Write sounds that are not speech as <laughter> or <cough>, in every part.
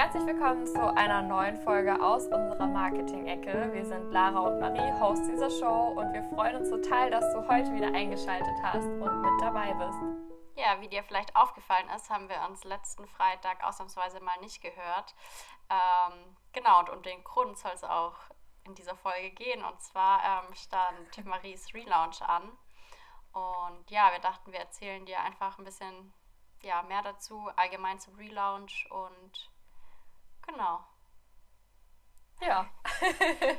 Herzlich willkommen zu einer neuen Folge aus unserer Marketing-Ecke. Wir sind Lara und Marie, Host dieser Show, und wir freuen uns total, dass du heute wieder eingeschaltet hast und mit dabei bist. Ja, wie dir vielleicht aufgefallen ist, haben wir uns letzten Freitag ausnahmsweise mal nicht gehört. Ähm, genau, und um den Grund soll es auch in dieser Folge gehen. Und zwar ähm, stand <laughs> Maries Relaunch an. Und ja, wir dachten, wir erzählen dir einfach ein bisschen ja, mehr dazu, allgemein zum Relaunch und genau. Ja. <laughs>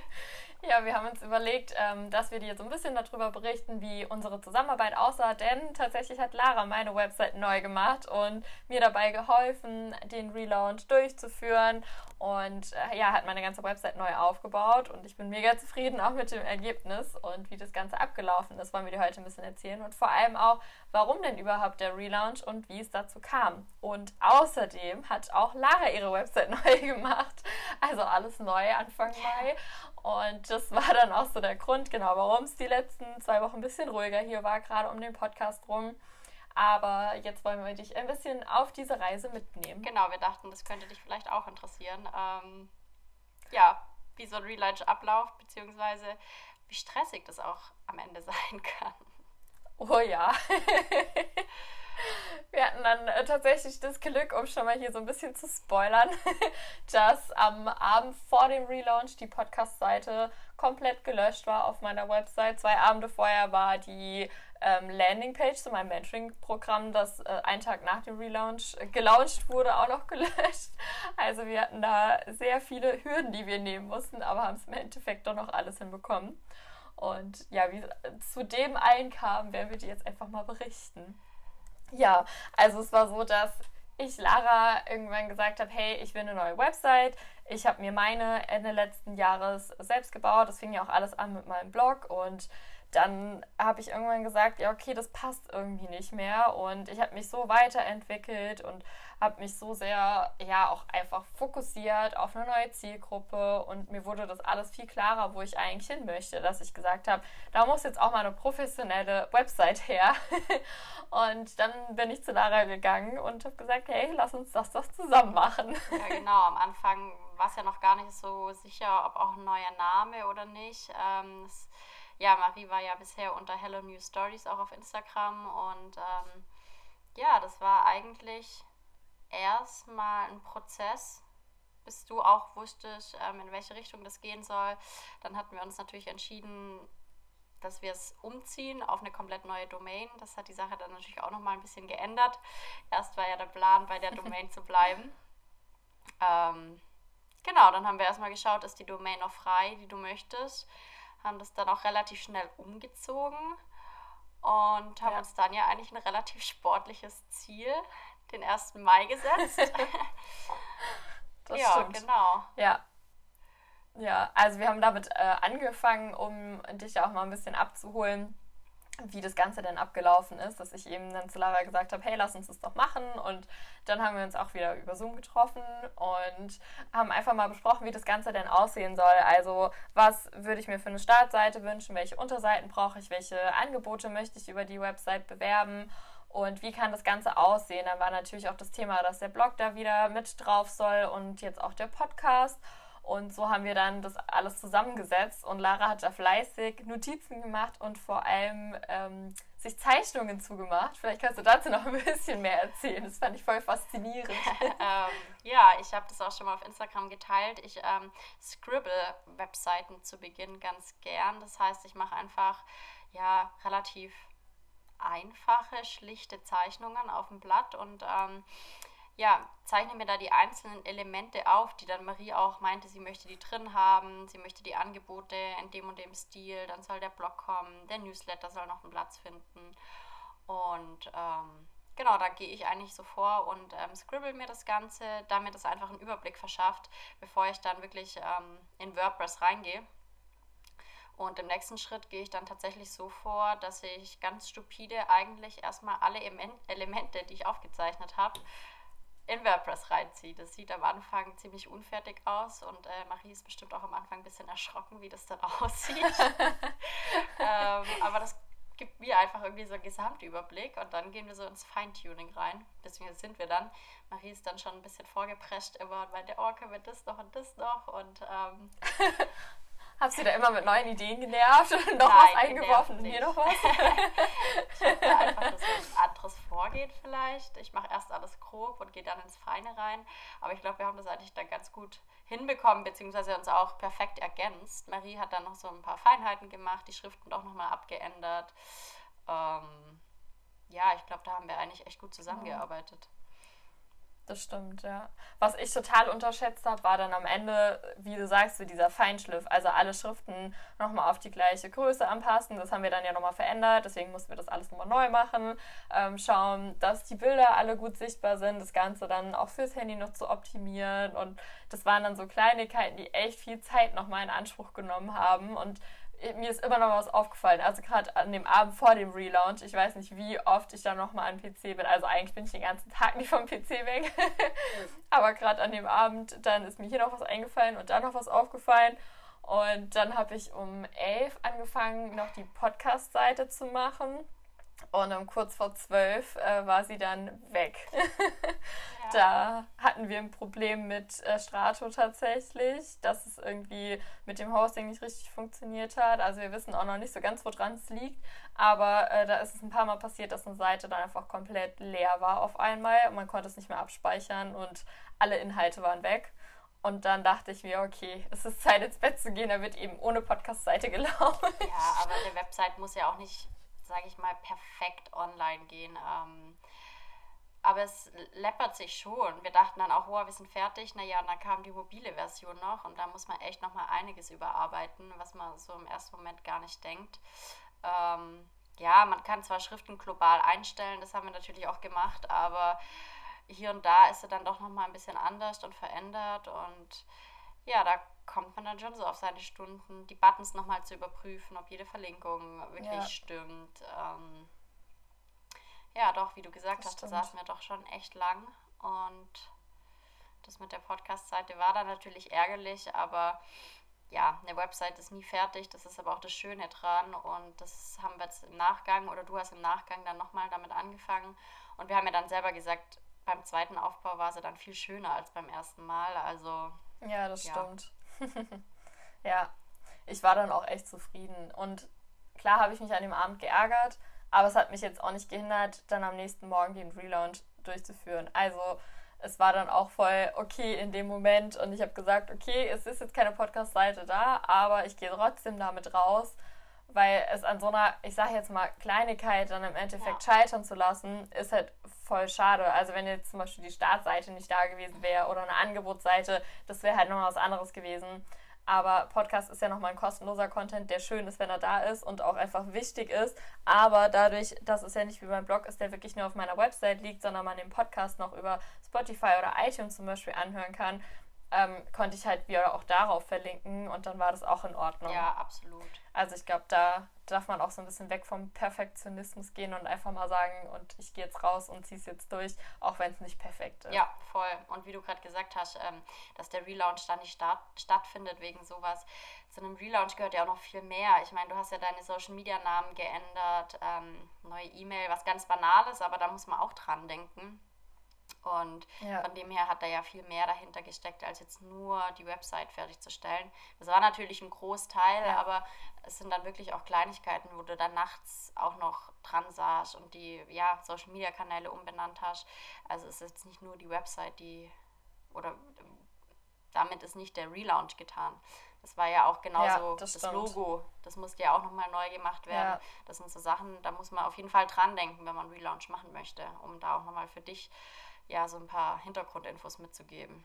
Ja, wir haben uns überlegt, ähm, dass wir dir so ein bisschen darüber berichten, wie unsere Zusammenarbeit aussah, denn tatsächlich hat Lara meine Website neu gemacht und mir dabei geholfen, den Relaunch durchzuführen und äh, ja, hat meine ganze Website neu aufgebaut und ich bin mega zufrieden auch mit dem Ergebnis und wie das Ganze abgelaufen ist, wollen wir dir heute ein bisschen erzählen und vor allem auch, warum denn überhaupt der Relaunch und wie es dazu kam. Und außerdem hat auch Lara ihre Website <laughs> neu gemacht, also alles neu Anfang Mai. Und das war dann auch so der Grund, genau, warum es die letzten zwei Wochen ein bisschen ruhiger hier war, gerade um den Podcast rum. Aber jetzt wollen wir dich ein bisschen auf diese Reise mitnehmen. Genau, wir dachten, das könnte dich vielleicht auch interessieren. Ähm, ja, wie so ein Relaunch abläuft, beziehungsweise wie stressig das auch am Ende <laughs> sein kann. Oh ja. <laughs> Hatten dann äh, tatsächlich das Glück, um schon mal hier so ein bisschen zu spoilern, <laughs> dass am Abend vor dem Relaunch die Podcast-Seite komplett gelöscht war auf meiner Website. Zwei Abende vorher war die ähm, Landingpage zu meinem Mentoring-Programm, das äh, einen Tag nach dem Relaunch äh, gelauncht wurde, auch noch <laughs> gelöscht. Also wir hatten da sehr viele Hürden, die wir nehmen mussten, aber haben es im Endeffekt doch noch alles hinbekommen. Und ja, wie zu dem allen kam, werden wir dir jetzt einfach mal berichten. Ja, also es war so, dass ich Lara irgendwann gesagt habe, hey, ich will eine neue Website. Ich habe mir meine Ende letzten Jahres selbst gebaut. Das fing ja auch alles an mit meinem Blog und dann habe ich irgendwann gesagt, ja, okay, das passt irgendwie nicht mehr. Und ich habe mich so weiterentwickelt und habe mich so sehr, ja, auch einfach fokussiert auf eine neue Zielgruppe. Und mir wurde das alles viel klarer, wo ich eigentlich hin möchte, dass ich gesagt habe, da muss jetzt auch mal eine professionelle Website her. <laughs> und dann bin ich zu Lara gegangen und habe gesagt, hey, lass uns das doch zusammen machen. Ja, genau. Am Anfang war es ja noch gar nicht so sicher, ob auch ein neuer Name oder nicht. Ähm, ja, Marie war ja bisher unter Hello New Stories auch auf Instagram und ähm, ja, das war eigentlich erstmal ein Prozess, bis du auch wusstest, ähm, in welche Richtung das gehen soll. Dann hatten wir uns natürlich entschieden, dass wir es umziehen auf eine komplett neue Domain. Das hat die Sache dann natürlich auch nochmal ein bisschen geändert. Erst war ja der Plan, bei der Domain zu bleiben. <laughs> Ähm, genau, dann haben wir erstmal geschaut, ist die Domain noch frei, die du möchtest haben das dann auch relativ schnell umgezogen und haben ja. uns dann ja eigentlich ein relativ sportliches Ziel, den 1. Mai gesetzt. <laughs> <laughs> ja, stimmt. genau. Ja. Ja, also wir haben damit äh, angefangen, um dich auch mal ein bisschen abzuholen wie das Ganze denn abgelaufen ist, dass ich eben dann zu Lara gesagt habe, hey, lass uns das doch machen. Und dann haben wir uns auch wieder über Zoom getroffen und haben einfach mal besprochen, wie das Ganze denn aussehen soll. Also was würde ich mir für eine Startseite wünschen, welche Unterseiten brauche ich, welche Angebote möchte ich über die Website bewerben und wie kann das Ganze aussehen. Dann war natürlich auch das Thema, dass der Blog da wieder mit drauf soll und jetzt auch der Podcast. Und so haben wir dann das alles zusammengesetzt und Lara hat da fleißig Notizen gemacht und vor allem ähm, sich Zeichnungen zugemacht. Vielleicht kannst du dazu noch ein bisschen mehr erzählen. Das fand ich voll faszinierend. <laughs> ähm, ja, ich habe das auch schon mal auf Instagram geteilt. Ich ähm, scribble Webseiten zu Beginn ganz gern. Das heißt, ich mache einfach ja relativ einfache, schlichte Zeichnungen auf dem Blatt und ähm, ja, zeichne mir da die einzelnen Elemente auf, die dann Marie auch meinte, sie möchte die drin haben, sie möchte die Angebote in dem und dem Stil, dann soll der Blog kommen, der Newsletter soll noch einen Platz finden. Und ähm, genau, da gehe ich eigentlich so vor und ähm, scribble mir das Ganze, damit es einfach einen Überblick verschafft, bevor ich dann wirklich ähm, in WordPress reingehe. Und im nächsten Schritt gehe ich dann tatsächlich so vor, dass ich ganz stupide eigentlich erstmal alle Elemente, die ich aufgezeichnet habe, in WordPress reinziehe. Das sieht am Anfang ziemlich unfertig aus und äh, Marie ist bestimmt auch am Anfang ein bisschen erschrocken, wie das dann <laughs> aussieht. ähm, aber das gibt mir einfach irgendwie so einen Gesamtüberblick und dann gehen wir so ins Feintuning rein. Beziehungsweise sind wir dann. Marie ist dann schon ein bisschen vorgeprescht immer und meinte, oh, können wir das noch und das noch und ähm, <laughs> Hast du da immer mit neuen Ideen genervt und noch Nein, was eingeworfen und hier noch was? <laughs> ich da einfach so ein anderes Vorgehen vielleicht. Ich mache erst alles grob und gehe dann ins Feine rein. Aber ich glaube, wir haben das eigentlich dann ganz gut hinbekommen, beziehungsweise uns auch perfekt ergänzt. Marie hat dann noch so ein paar Feinheiten gemacht, die Schriften doch nochmal abgeändert. Ähm, ja, ich glaube, da haben wir eigentlich echt gut zusammengearbeitet. Das stimmt, ja. Was ich total unterschätzt habe, war dann am Ende, wie du sagst, so dieser Feinschliff. Also alle Schriften nochmal auf die gleiche Größe anpassen. Das haben wir dann ja nochmal verändert. Deswegen mussten wir das alles nochmal neu machen. Ähm, schauen, dass die Bilder alle gut sichtbar sind. Das Ganze dann auch fürs Handy noch zu optimieren. Und das waren dann so Kleinigkeiten, die echt viel Zeit nochmal in Anspruch genommen haben. Und mir ist immer noch was aufgefallen. Also gerade an dem Abend vor dem Relaunch, ich weiß nicht, wie oft ich da nochmal am PC bin. Also eigentlich bin ich den ganzen Tag nicht vom PC weg. <laughs> Aber gerade an dem Abend, dann ist mir hier noch was eingefallen und da noch was aufgefallen. Und dann habe ich um elf angefangen, noch die Podcast-Seite zu machen. Und um kurz vor zwölf äh, war sie dann weg. <laughs> ja. Da hatten wir ein Problem mit äh, Strato tatsächlich, dass es irgendwie mit dem Hosting nicht richtig funktioniert hat. Also wir wissen auch noch nicht so ganz, woran es liegt. Aber äh, da ist es ein paar Mal passiert, dass eine Seite dann einfach komplett leer war auf einmal und man konnte es nicht mehr abspeichern und alle Inhalte waren weg. Und dann dachte ich mir, okay, es ist Zeit ins Bett zu gehen, da wird eben ohne Podcast-Seite <laughs> gelaufen. Ja, aber eine Website muss ja auch nicht sage ich mal, perfekt online gehen. Ähm, aber es läppert sich schon. Wir dachten dann auch, oh, wir sind fertig. Naja, und dann kam die mobile Version noch und da muss man echt nochmal einiges überarbeiten, was man so im ersten Moment gar nicht denkt. Ähm, ja, man kann zwar Schriften global einstellen, das haben wir natürlich auch gemacht, aber hier und da ist sie dann doch nochmal ein bisschen anders und verändert und ja, da kommt man dann schon so auf seine Stunden, die Buttons nochmal zu überprüfen, ob jede Verlinkung wirklich ja. stimmt. Ähm, ja, doch, wie du gesagt das hast, stimmt. da saßen wir doch schon echt lang und das mit der Podcast-Seite war dann natürlich ärgerlich, aber ja, eine Website ist nie fertig, das ist aber auch das Schöne dran und das haben wir jetzt im Nachgang oder du hast im Nachgang dann nochmal damit angefangen und wir haben ja dann selber gesagt, beim zweiten Aufbau war sie dann viel schöner als beim ersten Mal, also ja, das ja. stimmt. <laughs> ja, ich war dann auch echt zufrieden. Und klar habe ich mich an dem Abend geärgert, aber es hat mich jetzt auch nicht gehindert, dann am nächsten Morgen den Relaunch durchzuführen. Also es war dann auch voll okay in dem Moment und ich habe gesagt, okay, es ist jetzt keine Podcast-Seite da, aber ich gehe trotzdem damit raus, weil es an so einer, ich sage jetzt mal, Kleinigkeit dann im Endeffekt ja. scheitern zu lassen, ist halt voll schade. Also wenn jetzt zum Beispiel die Startseite nicht da gewesen wäre oder eine Angebotsseite, das wäre halt nochmal was anderes gewesen. Aber Podcast ist ja nochmal ein kostenloser Content, der schön ist, wenn er da ist und auch einfach wichtig ist. Aber dadurch, dass es ja nicht wie beim Blog ist, der wirklich nur auf meiner Website liegt, sondern man den Podcast noch über Spotify oder iTunes zum Beispiel anhören kann, ähm, konnte ich halt wieder auch darauf verlinken und dann war das auch in Ordnung. Ja, absolut. Also ich glaube, da darf man auch so ein bisschen weg vom Perfektionismus gehen und einfach mal sagen, und ich gehe jetzt raus und ziehe es jetzt durch, auch wenn es nicht perfekt ist. Ja, voll. Und wie du gerade gesagt hast, ähm, dass der Relaunch dann nicht start, stattfindet wegen sowas. Zu einem Relaunch gehört ja auch noch viel mehr. Ich meine, du hast ja deine Social Media Namen geändert, ähm, neue E-Mail, was ganz Banales, aber da muss man auch dran denken. Und ja. von dem her hat da ja viel mehr dahinter gesteckt, als jetzt nur die Website fertigzustellen. Das war natürlich ein Großteil, ja. aber es sind dann wirklich auch Kleinigkeiten, wo du dann nachts auch noch dran saßt und die ja, Social Media Kanäle umbenannt hast. Also es ist jetzt nicht nur die Website, die oder damit ist nicht der Relaunch getan. Das war ja auch genauso ja, das, das Logo. Das musste ja auch nochmal neu gemacht werden. Ja. Das sind so Sachen, da muss man auf jeden Fall dran denken, wenn man Relaunch machen möchte, um da auch nochmal für dich ja, so ein paar Hintergrundinfos mitzugeben.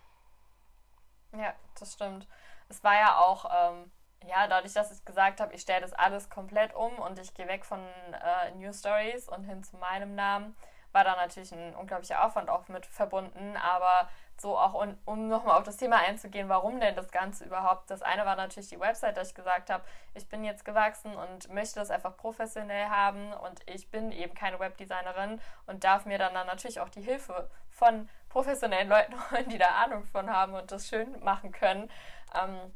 Ja, das stimmt. Es war ja auch, ähm, ja, dadurch, dass ich gesagt habe, ich stelle das alles komplett um und ich gehe weg von äh, News Stories und hin zu meinem Namen, war da natürlich ein unglaublicher Aufwand auch mit verbunden, aber so auch, um, um nochmal auf das Thema einzugehen, warum denn das Ganze überhaupt. Das eine war natürlich die Website, dass ich gesagt habe, ich bin jetzt gewachsen und möchte das einfach professionell haben und ich bin eben keine Webdesignerin und darf mir dann, dann natürlich auch die Hilfe von professionellen Leuten <laughs> holen, die da Ahnung von haben und das schön machen können. Ähm,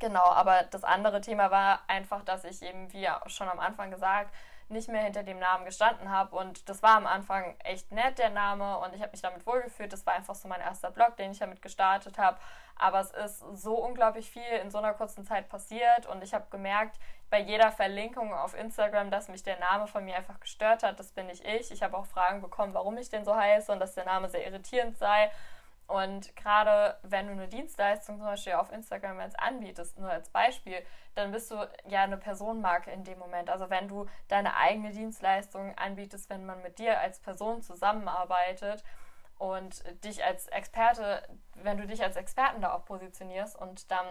Genau, aber das andere Thema war einfach, dass ich eben, wie schon am Anfang gesagt, nicht mehr hinter dem Namen gestanden habe. Und das war am Anfang echt nett, der Name, und ich habe mich damit wohlgefühlt. Das war einfach so mein erster Blog, den ich damit gestartet habe. Aber es ist so unglaublich viel in so einer kurzen Zeit passiert und ich habe gemerkt, bei jeder Verlinkung auf Instagram, dass mich der Name von mir einfach gestört hat. Das bin nicht ich. Ich habe auch Fragen bekommen, warum ich denn so heiße und dass der Name sehr irritierend sei. Und gerade wenn du eine Dienstleistung zum Beispiel auf Instagram jetzt anbietest, nur als Beispiel, dann bist du ja eine Personenmarke in dem Moment. Also wenn du deine eigene Dienstleistung anbietest, wenn man mit dir als Person zusammenarbeitet und dich als Experte, wenn du dich als Experten da auch positionierst und dann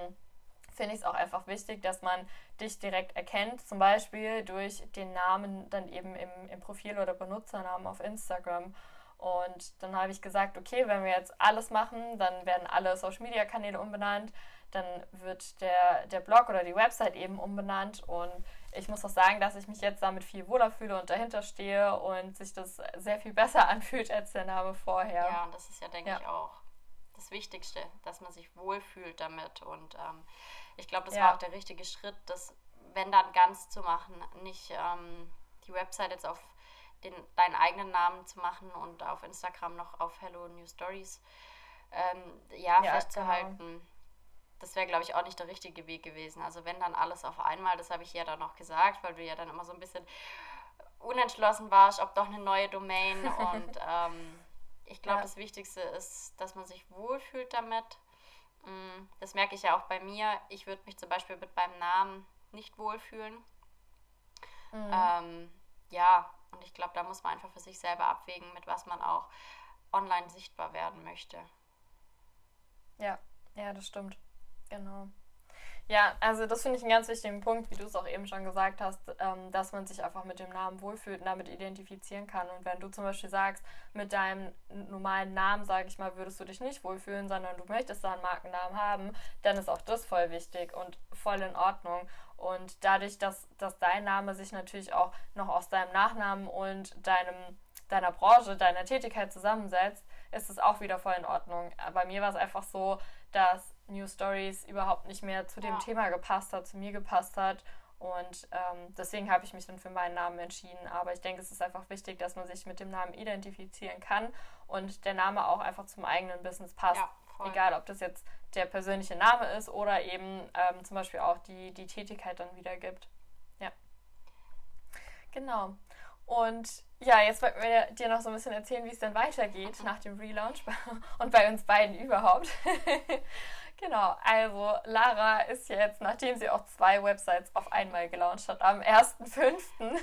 finde ich es auch einfach wichtig, dass man dich direkt erkennt, zum Beispiel durch den Namen dann eben im, im Profil oder Benutzernamen auf Instagram. Und dann habe ich gesagt, okay, wenn wir jetzt alles machen, dann werden alle Social-Media-Kanäle umbenannt, dann wird der, der Blog oder die Website eben umbenannt. Und ich muss auch sagen, dass ich mich jetzt damit viel wohler fühle und dahinter stehe und sich das sehr viel besser <laughs> anfühlt als der Name vorher. Ja, und das ist ja, denke ja. ich, auch das Wichtigste, dass man sich wohlfühlt damit. Und ähm, ich glaube, das ja. war auch der richtige Schritt, das, wenn dann ganz zu machen, nicht ähm, die Website jetzt auf den, deinen eigenen Namen zu machen und auf Instagram noch auf Hello New Stories ähm, ja, ja, festzuhalten. Genau. Das wäre, glaube ich, auch nicht der richtige Weg gewesen. Also wenn dann alles auf einmal, das habe ich ja dann noch gesagt, weil du ja dann immer so ein bisschen unentschlossen warst, ob doch eine neue Domain. <laughs> und ähm, ich glaube, ja. das Wichtigste ist, dass man sich wohlfühlt damit. Mm, das merke ich ja auch bei mir. Ich würde mich zum Beispiel mit meinem Namen nicht wohlfühlen. Mhm. Ähm, ja, und ich glaube, da muss man einfach für sich selber abwägen, mit was man auch online sichtbar werden möchte. Ja, ja, das stimmt. Genau. Ja, also das finde ich einen ganz wichtigen Punkt, wie du es auch eben schon gesagt hast, ähm, dass man sich einfach mit dem Namen wohlfühlt und damit identifizieren kann. Und wenn du zum Beispiel sagst, mit deinem normalen Namen, sage ich mal, würdest du dich nicht wohlfühlen, sondern du möchtest da einen Markennamen haben, dann ist auch das voll wichtig und voll in Ordnung. Und dadurch, dass, dass dein Name sich natürlich auch noch aus deinem Nachnamen und deinem, deiner Branche, deiner Tätigkeit zusammensetzt, ist es auch wieder voll in Ordnung. Bei mir war es einfach so, dass New Stories überhaupt nicht mehr zu dem ja. Thema gepasst hat, zu mir gepasst hat. Und ähm, deswegen habe ich mich dann für meinen Namen entschieden. Aber ich denke, es ist einfach wichtig, dass man sich mit dem Namen identifizieren kann und der Name auch einfach zum eigenen Business passt. Ja, Egal, ob das jetzt der persönliche Name ist oder eben ähm, zum Beispiel auch die, die Tätigkeit dann wiedergibt. Ja. Genau. Und ja, jetzt wollten wir dir noch so ein bisschen erzählen, wie es denn weitergeht <laughs> nach dem Relaunch <laughs> und bei uns beiden überhaupt. <laughs> genau, also Lara ist jetzt, nachdem sie auch zwei Websites auf einmal gelauncht hat, am 1.5., <laughs>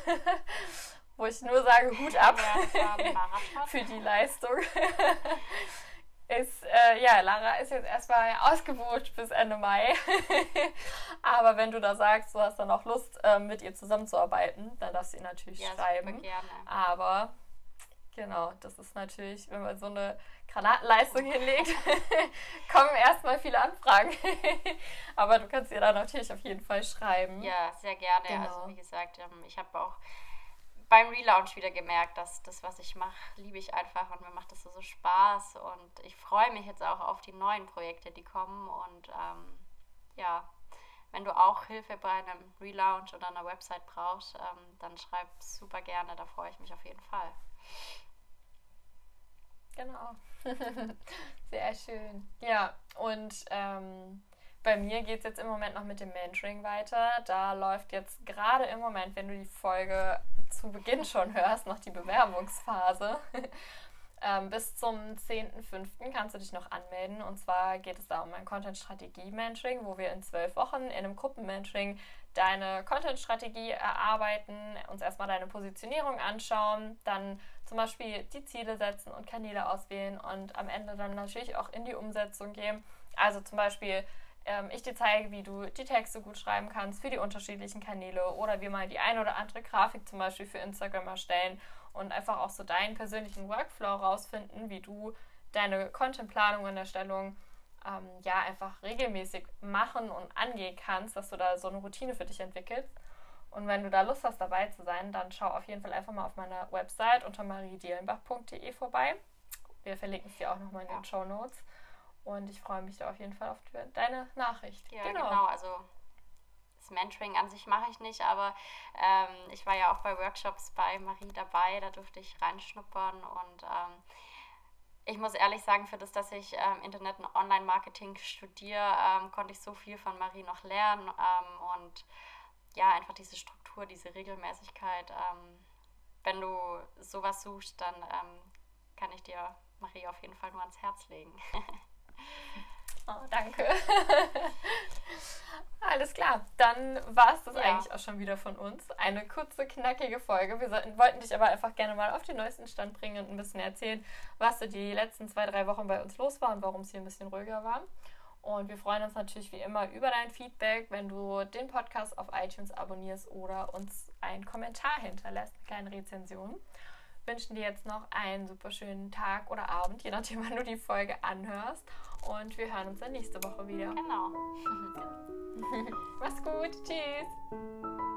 wo ich nur sage, Hut ab <laughs> für die Leistung <laughs> ist, äh, ja, Lara ist jetzt erstmal ausgebucht bis Ende Mai. Aber wenn du da sagst, du hast dann auch Lust, äh, mit ihr zusammenzuarbeiten, dann darfst du ihr natürlich ja, schreiben. Gerne. Aber genau, das ist natürlich, wenn man so eine Granatenleistung hinlegt, <laughs> kommen erstmal viele Anfragen. <laughs> Aber du kannst ihr da natürlich auf jeden Fall schreiben. Ja, sehr gerne. Also, genau. Also wie gesagt, ähm, ich habe auch beim Relaunch wieder gemerkt, dass das, was ich mache, liebe ich einfach und mir macht das so, so Spaß. Und ich freue mich jetzt auch auf die neuen Projekte, die kommen. Und ähm, ja, wenn du auch Hilfe bei einem Relaunch oder einer Website brauchst, ähm, dann schreib super gerne, da freue ich mich auf jeden Fall. Genau. <laughs> Sehr schön. Ja, und ähm, bei mir geht es jetzt im Moment noch mit dem Mentoring weiter. Da läuft jetzt gerade im Moment, wenn du die Folge zu Beginn schon hörst, noch die Bewerbungsphase. <laughs> ähm, bis zum 10.05. kannst du dich noch anmelden. Und zwar geht es da um ein Content-Strategie-Mentoring, wo wir in zwölf Wochen in einem Gruppen-Mentoring deine Content-Strategie erarbeiten, uns erstmal deine Positionierung anschauen, dann zum Beispiel die Ziele setzen und Kanäle auswählen und am Ende dann natürlich auch in die Umsetzung gehen. Also zum Beispiel ähm, ich dir zeige, wie du die Texte gut schreiben kannst für die unterschiedlichen Kanäle oder wir mal die ein oder andere Grafik zum Beispiel für Instagram erstellen und einfach auch so deinen persönlichen Workflow rausfinden, wie du deine Contentplanung und Erstellung ähm, ja einfach regelmäßig machen und angehen kannst, dass du da so eine Routine für dich entwickelst. Und wenn du da Lust hast, dabei zu sein, dann schau auf jeden Fall einfach mal auf meiner Website unter mariedielenbach.de vorbei. Wir verlinken es dir auch nochmal in den Show Notes. Und ich freue mich da auf jeden Fall auf deine Nachricht. Ja, genau. genau. Also das Mentoring an sich mache ich nicht, aber ähm, ich war ja auch bei Workshops bei Marie dabei, da durfte ich reinschnuppern und ähm, ich muss ehrlich sagen, für das, dass ich ähm, Internet- und Online-Marketing studiere, ähm, konnte ich so viel von Marie noch lernen ähm, und ja, einfach diese Struktur, diese Regelmäßigkeit. Ähm, wenn du sowas suchst, dann kann ich dir Marie auf jeden Fall nur ans Herz legen. <laughs> oh, danke. <laughs> Alles klar, dann war es das ja. eigentlich auch schon wieder von uns. Eine kurze, knackige Folge. Wir sollten, wollten dich aber einfach gerne mal auf den neuesten Stand bringen und ein bisschen erzählen, was so die letzten zwei, drei Wochen bei uns los war und warum es hier ein bisschen ruhiger war. Und wir freuen uns natürlich wie immer über dein Feedback, wenn du den Podcast auf iTunes abonnierst oder uns einen Kommentar hinterlässt, eine kleine Rezension. Wünschen dir jetzt noch einen super schönen Tag oder Abend, je nachdem, <laughs> wann du die Folge anhörst. Und wir hören uns dann nächste Woche wieder. Genau. <laughs> Mach's gut. Tschüss.